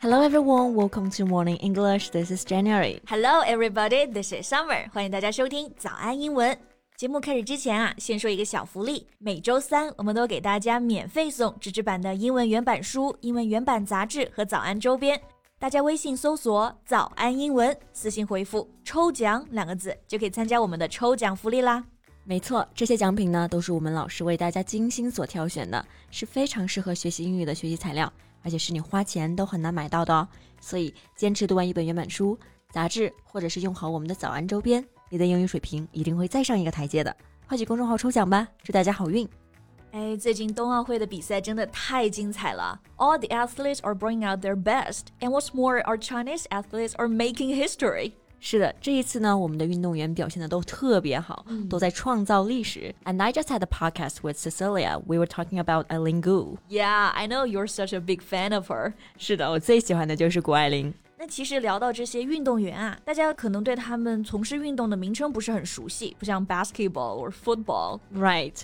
Hello everyone, welcome to Morning English. This is January. Hello everybody, this is Summer. 欢迎大家收听早安英文。节目开始之前啊，先说一个小福利。每周三我们都给大家免费送纸质版的英文原版书、英文原版杂志和早安周边。大家微信搜索“早安英文”，私信回复“抽奖”两个字，就可以参加我们的抽奖福利啦。没错，这些奖品呢都是我们老师为大家精心所挑选的，是非常适合学习英语的学习材料，而且是你花钱都很难买到的哦。所以坚持读完一本原版书、杂志，或者是用好我们的早安周边，你的英语水平一定会再上一个台阶的。快去公众号抽奖吧，祝大家好运！哎，最近冬奥会的比赛真的太精彩了！All the athletes are bringing out their best, and what's more, our Chinese athletes are making history. 是的，这一次呢，我们的运动员表现的都特别好，嗯、都在创造历史。And I just had a podcast with Cecilia. We were talking about Eileen Gu. Yeah, I know you're such a big fan of her. 是的，我最喜欢的就是谷爱凌。那其实聊到这些运动员啊，大家可能对他们从事运动的名称不是很熟悉，不像 basketball or football. Right.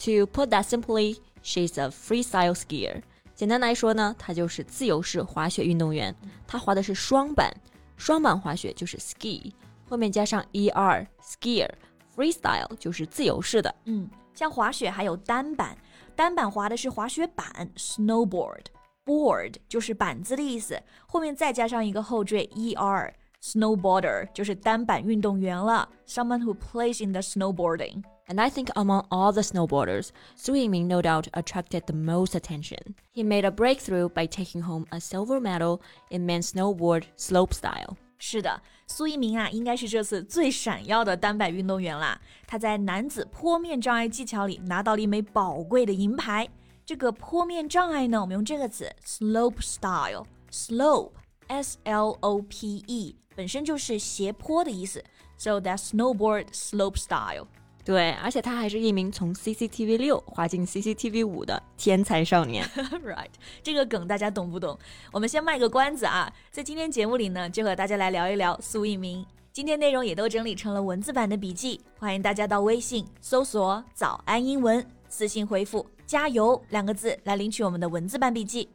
To put that simply, she's a freestyle skier. 简单来说呢，她就是自由式滑雪运动员。她滑的是双板， 双板滑雪就是 ski，后面加上 er skier。freestyle 就是自由式的。嗯，像滑雪还有单板，单板滑的是滑雪板 snowboard。board 就是板子的意思，后面再加上一个后缀 er。Snowboarder 就是单板运动员了，someone who plays in the snowboarding. and I think among all the snowboarders, Su Yiming no doubt attracted the most attention. He made a breakthrough by taking home a silver medal in men's snowboard slopestyle. 是的，苏翊鸣啊，应该是这次最闪耀的单板运动员啦。他在男子坡面障碍技巧里拿到了一枚宝贵的银牌。这个坡面障碍呢，我们用这个词 slope style slope s l o p e 本身就是斜坡的意思，so that snowboard slope style。对，而且他还是一名从 CCTV 六滑进 CCTV 五的天才少年。right，这个梗大家懂不懂？我们先卖个关子啊，在今天节目里呢，就和大家来聊一聊苏一鸣。今天内容也都整理成了文字版的笔记，欢迎大家到微信搜索“早安英文”，私信回复“加油”两个字来领取我们的文字版笔记。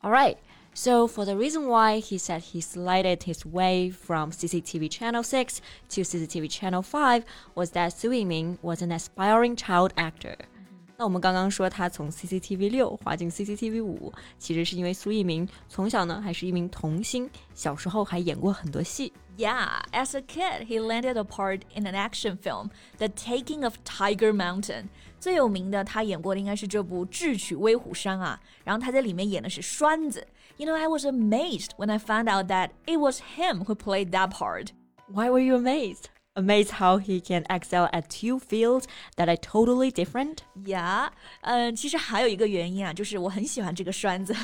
All right. So, for the reason why he said he slided his way from CCTV Channel 6 to CCTV Channel 5 was that Su Yiming was an aspiring child actor. 那我们刚刚说他从 CCTV 六滑进 CCTV 五，其实是因为苏翊鸣从小呢还是一名童星，小时候还演过很多戏。Yeah, as a kid, he landed a part in an action film, The Taking of Tiger Mountain. 最有名的，他演过的应该是这部《智取威虎山》啊。然后他在里面演的是栓子。You know, I was amazed when I found out that it was him who played that part. Why were you amazed? amazed how he can excel at two fields that are totally different? Yeah，嗯，其实还有一个原因啊，就是我很喜欢这个栓子，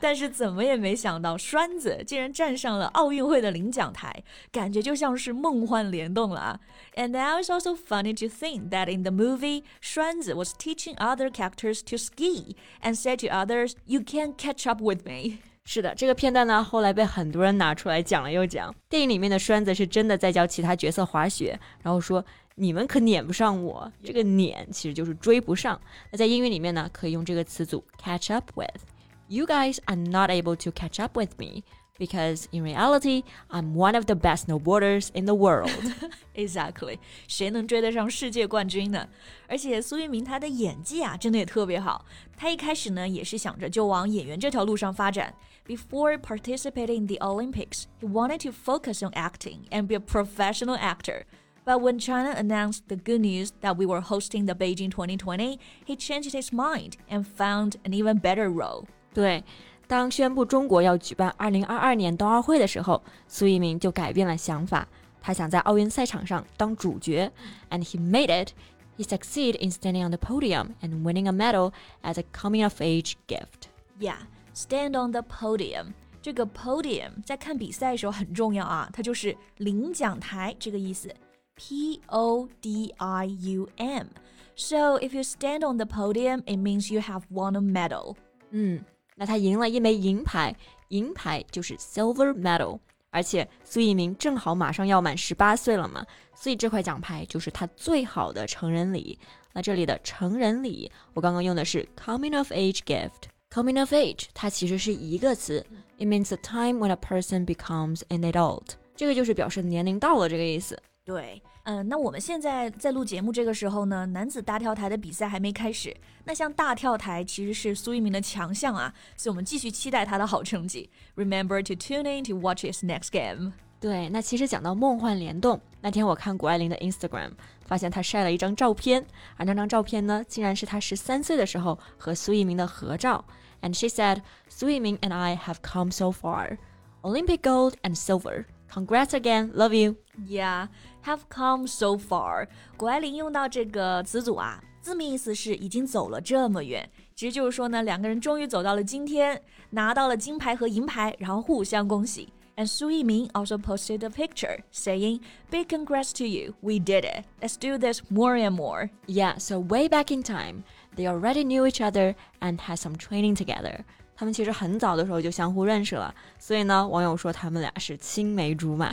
但是怎么也没想到栓子竟然站上了奥运会的领奖台，感觉就像是梦幻联动了啊。And now it's also funny to think that in the movie, 栓子 was teaching other characters to ski and said to others, "You can't catch up with me." 是的，这个片段呢，后来被很多人拿出来讲了又讲。电影里面的栓子是真的在教其他角色滑雪，然后说你们可撵不上我。这个撵其实就是追不上。那在英语里面呢，可以用这个词组 catch up with。You guys are not able to catch up with me because in reality, I'm one of the best snowboarders in the world. exactly，谁能追得上世界冠军呢？而且苏翊鸣他的演技啊，真的也特别好。他一开始呢，也是想着就往演员这条路上发展。before participating in the Olympics, he wanted to focus on acting and be a professional actor. But when China announced the good news that we were hosting the Beijing 2020, he changed his mind and found an even better role. 对，当宣布中国要举办2022年冬奥会的时候，苏一鸣就改变了想法，他想在奥运赛场上当主角，and he made it. He succeeded in standing on the podium and winning a medal as a coming of age gift. Yeah. Stand on the podium，这个 podium 在看比赛的时候很重要啊，它就是领奖台这个意思。P O D I U M。So if you stand on the podium, it means you have won a medal. 嗯，那他赢了一枚银牌，银牌就是 silver medal。而且苏翊鸣正好马上要满十八岁了嘛，所以这块奖牌就是他最好的成人礼。那这里的成人礼，我刚刚用的是 coming of age gift。 Coming of age，它其实是一个词，it means the time when a person becomes an adult。这个就是表示年龄到了这个意思。对，嗯，那我们现在在录节目这个时候呢，男子大跳台的比赛还没开始。那像大跳台其实是苏一鸣的强项啊，所以我们继续期待他的好成绩。Remember to tune in to watch his next game。对，那其实讲到梦幻联动，那天我看谷爱凌的 Instagram，发现她晒了一张照片，而那张照片呢，竟然是她十三岁的时候和苏翊鸣的合照。And she said, Su Yiming and I have come so far. Olympic gold and silver. Congrats again, love you. Yeah, have come so far. 谷爱凌用到这个词组啊，字面意思是已经走了这么远，其实就是说呢，两个人终于走到了今天，拿到了金牌和银牌，然后互相恭喜。And Su Yiming also posted a picture saying, Big congrats to you, we did it. Let's do this more and more. Yeah, so way back in time. They already knew each other and had some training together. 他们其实很早的时候就相互认识了，所以呢，网友说他们俩是青梅竹马。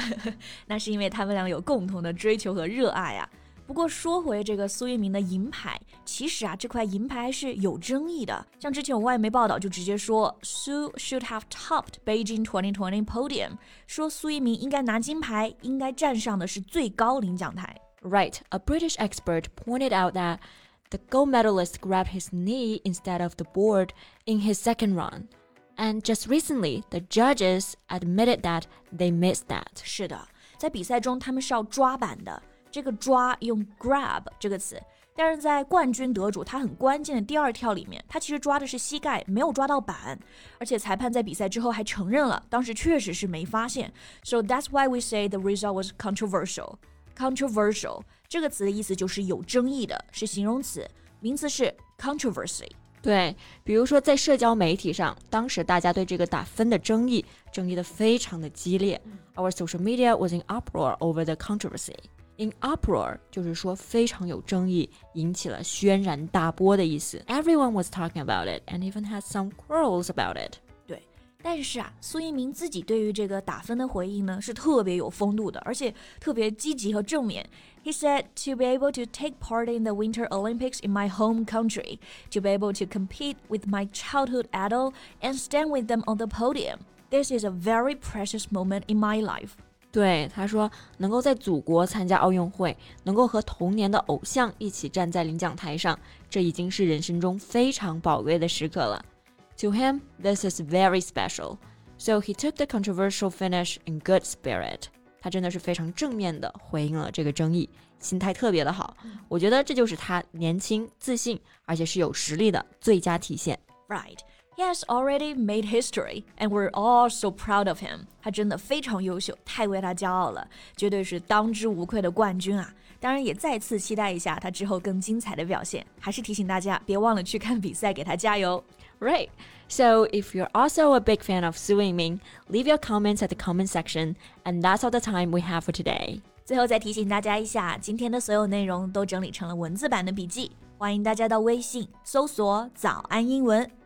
那是因为他们俩有共同的追求和热爱啊。 不过说回这个苏翊鸣的银牌，其实啊，这块银牌是有争议的。像之前有外媒报道就直接说，Su should have topped Beijing 2020 podium，说苏翊鸣应该拿金牌，应该站上的是最高领奖台。Right, a British expert pointed out that the gold medalist grabbed his knee instead of the board in his second run. And just recently, the judges admitted that they missed that. 是的，在比赛中他们是要抓板的， 这个抓用 grab 这个词，但是在冠军得主他很关键的第二跳里面，他其实抓的是膝盖，没有抓到板，而且裁判在比赛之后还承认了，当时确实是没发现。So that's why we say the result was controversial. Controversial 这个词的意思就是有争议的，是形容词，名词是 controversy。对，比如说在社交媒体上，当时大家对这个打分的争议，争议的非常的激烈。Our social media was in uproar over the controversy. in uproar 就是说非常有争议，引起了轩然大波的意思。Everyone was talking about it and even had some quarrels about it。对，但是啊，苏翊鸣自己对于这个打分的回应呢，是特别有风度的，而且特别积极和正面。He said to be able to take part in the Winter Olympics in my home country, to be able to compete with my childhood idol and stand with them on the podium. This is a very precious moment in my life. 对他说，能够在祖国参加奥运会，能够和童年的偶像一起站在领奖台上，这已经是人生中非常宝贵的时刻了。to him, this is very special. So he took the controversial finish in good spirit. 他真的是非常正面的回应了这个争议，心态特别的好。我觉得这就是他年轻、自信，而且是有实力的最佳体现。Right. He has already made history, and we're all so proud of him. 他真的非常优秀，太为他骄傲了，绝对是当之无愧的冠军啊！当然，也再次期待一下他之后更精彩的表现。还是提醒大家，别忘了去看比赛，给他加油。Right. So if you're also a big fan of Su Yiming, leave your comments at the comment section, and that's all the time we have for today. 最后再提醒大家一下，今天的所有内容都整理成了文字版的笔记，欢迎大家到微信搜索“早安英文”，